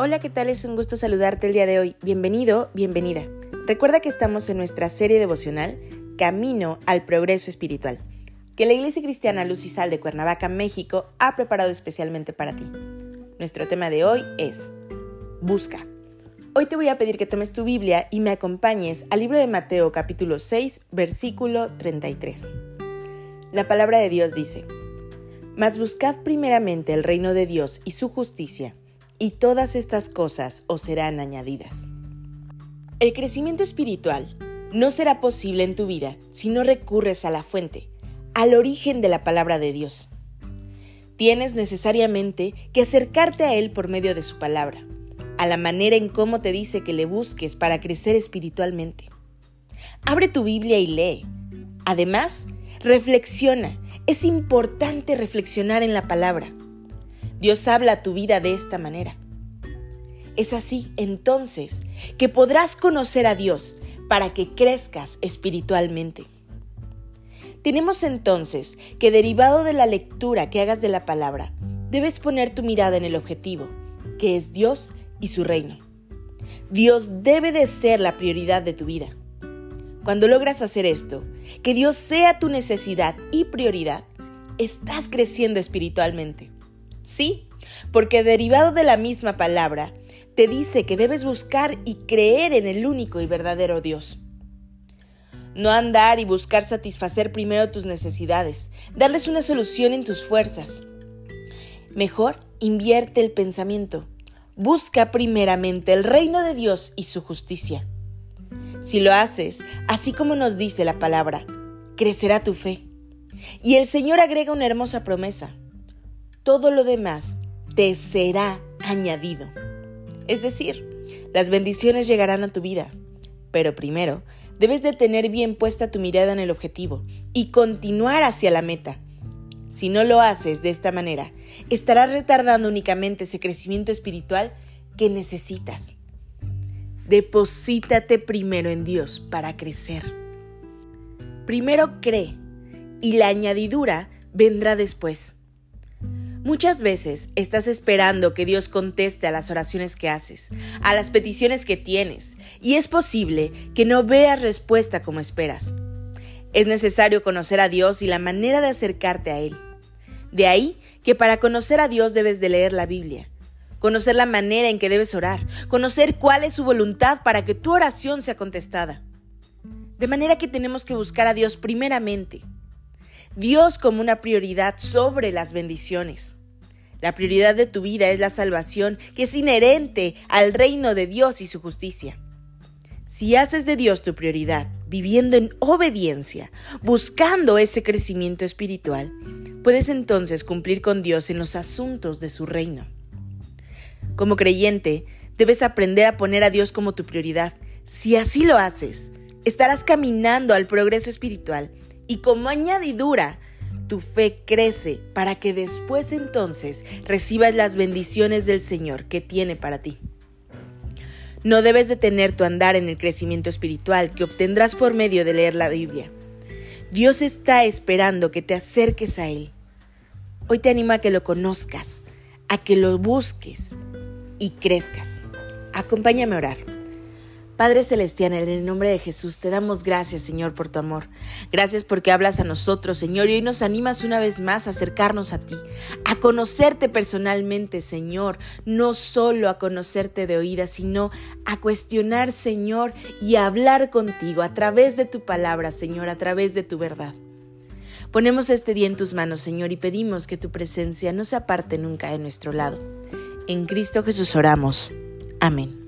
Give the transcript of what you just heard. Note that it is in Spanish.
Hola, ¿qué tal? Es un gusto saludarte el día de hoy. Bienvenido, bienvenida. Recuerda que estamos en nuestra serie devocional Camino al Progreso Espiritual, que la Iglesia Cristiana Luz y Sal de Cuernavaca, México, ha preparado especialmente para ti. Nuestro tema de hoy es Busca. Hoy te voy a pedir que tomes tu Biblia y me acompañes al libro de Mateo capítulo 6, versículo 33. La palabra de Dios dice, Mas buscad primeramente el reino de Dios y su justicia, y todas estas cosas os serán añadidas. El crecimiento espiritual no será posible en tu vida si no recurres a la fuente, al origen de la palabra de Dios. Tienes necesariamente que acercarte a Él por medio de su palabra, a la manera en cómo te dice que le busques para crecer espiritualmente. Abre tu Biblia y lee. Además, reflexiona. Es importante reflexionar en la palabra. Dios habla a tu vida de esta manera. Es así entonces que podrás conocer a Dios para que crezcas espiritualmente. Tenemos entonces que derivado de la lectura que hagas de la palabra, debes poner tu mirada en el objetivo, que es Dios y su reino. Dios debe de ser la prioridad de tu vida. Cuando logras hacer esto, que Dios sea tu necesidad y prioridad, estás creciendo espiritualmente. Sí, porque derivado de la misma palabra, te dice que debes buscar y creer en el único y verdadero Dios. No andar y buscar satisfacer primero tus necesidades, darles una solución en tus fuerzas. Mejor invierte el pensamiento. Busca primeramente el reino de Dios y su justicia. Si lo haces, así como nos dice la palabra, crecerá tu fe. Y el Señor agrega una hermosa promesa todo lo demás te será añadido. Es decir, las bendiciones llegarán a tu vida, pero primero debes de tener bien puesta tu mirada en el objetivo y continuar hacia la meta. Si no lo haces de esta manera, estarás retardando únicamente ese crecimiento espiritual que necesitas. Deposítate primero en Dios para crecer. Primero cree y la añadidura vendrá después. Muchas veces estás esperando que Dios conteste a las oraciones que haces, a las peticiones que tienes, y es posible que no veas respuesta como esperas. Es necesario conocer a Dios y la manera de acercarte a Él. De ahí que para conocer a Dios debes de leer la Biblia, conocer la manera en que debes orar, conocer cuál es su voluntad para que tu oración sea contestada. De manera que tenemos que buscar a Dios primeramente. Dios como una prioridad sobre las bendiciones. La prioridad de tu vida es la salvación que es inherente al reino de Dios y su justicia. Si haces de Dios tu prioridad, viviendo en obediencia, buscando ese crecimiento espiritual, puedes entonces cumplir con Dios en los asuntos de su reino. Como creyente, debes aprender a poner a Dios como tu prioridad. Si así lo haces, estarás caminando al progreso espiritual y como añadidura tu fe crece para que después entonces recibas las bendiciones del Señor que tiene para ti. No debes detener tu andar en el crecimiento espiritual que obtendrás por medio de leer la Biblia. Dios está esperando que te acerques a Él. Hoy te animo a que lo conozcas, a que lo busques y crezcas. Acompáñame a orar. Padre Celestial, en el nombre de Jesús, te damos gracias, Señor, por tu amor. Gracias porque hablas a nosotros, Señor, y hoy nos animas una vez más a acercarnos a ti, a conocerte personalmente, Señor, no solo a conocerte de oídas, sino a cuestionar, Señor, y a hablar contigo a través de tu palabra, Señor, a través de tu verdad. Ponemos este día en tus manos, Señor, y pedimos que tu presencia no se aparte nunca de nuestro lado. En Cristo Jesús oramos. Amén.